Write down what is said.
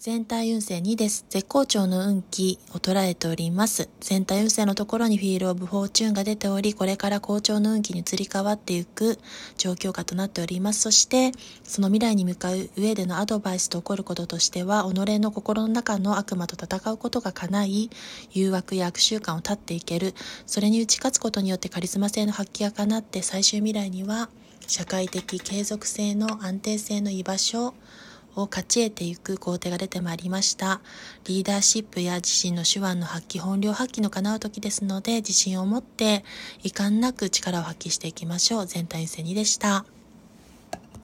全体運勢2です。絶好調の運気を捉えております。全体運勢のところに Wheel of Fortune が出ており、これから好調の運気に移り変わっていく状況下となっております。そして、その未来に向かう上でのアドバイスと起こることとしては、己の心の中の悪魔と戦うことが叶い、誘惑や悪習慣を断っていける。それに打ち勝つことによってカリスマ性の発揮が叶って、最終未来には、社会的継続性の安定性の居場所、を勝ち得ていく工程が出てまいりました。リーダーシップや自身の手腕の発揮、本領発揮の叶う時ですので、自信を持って遺憾なく力を発揮していきましょう。全体戦にでした。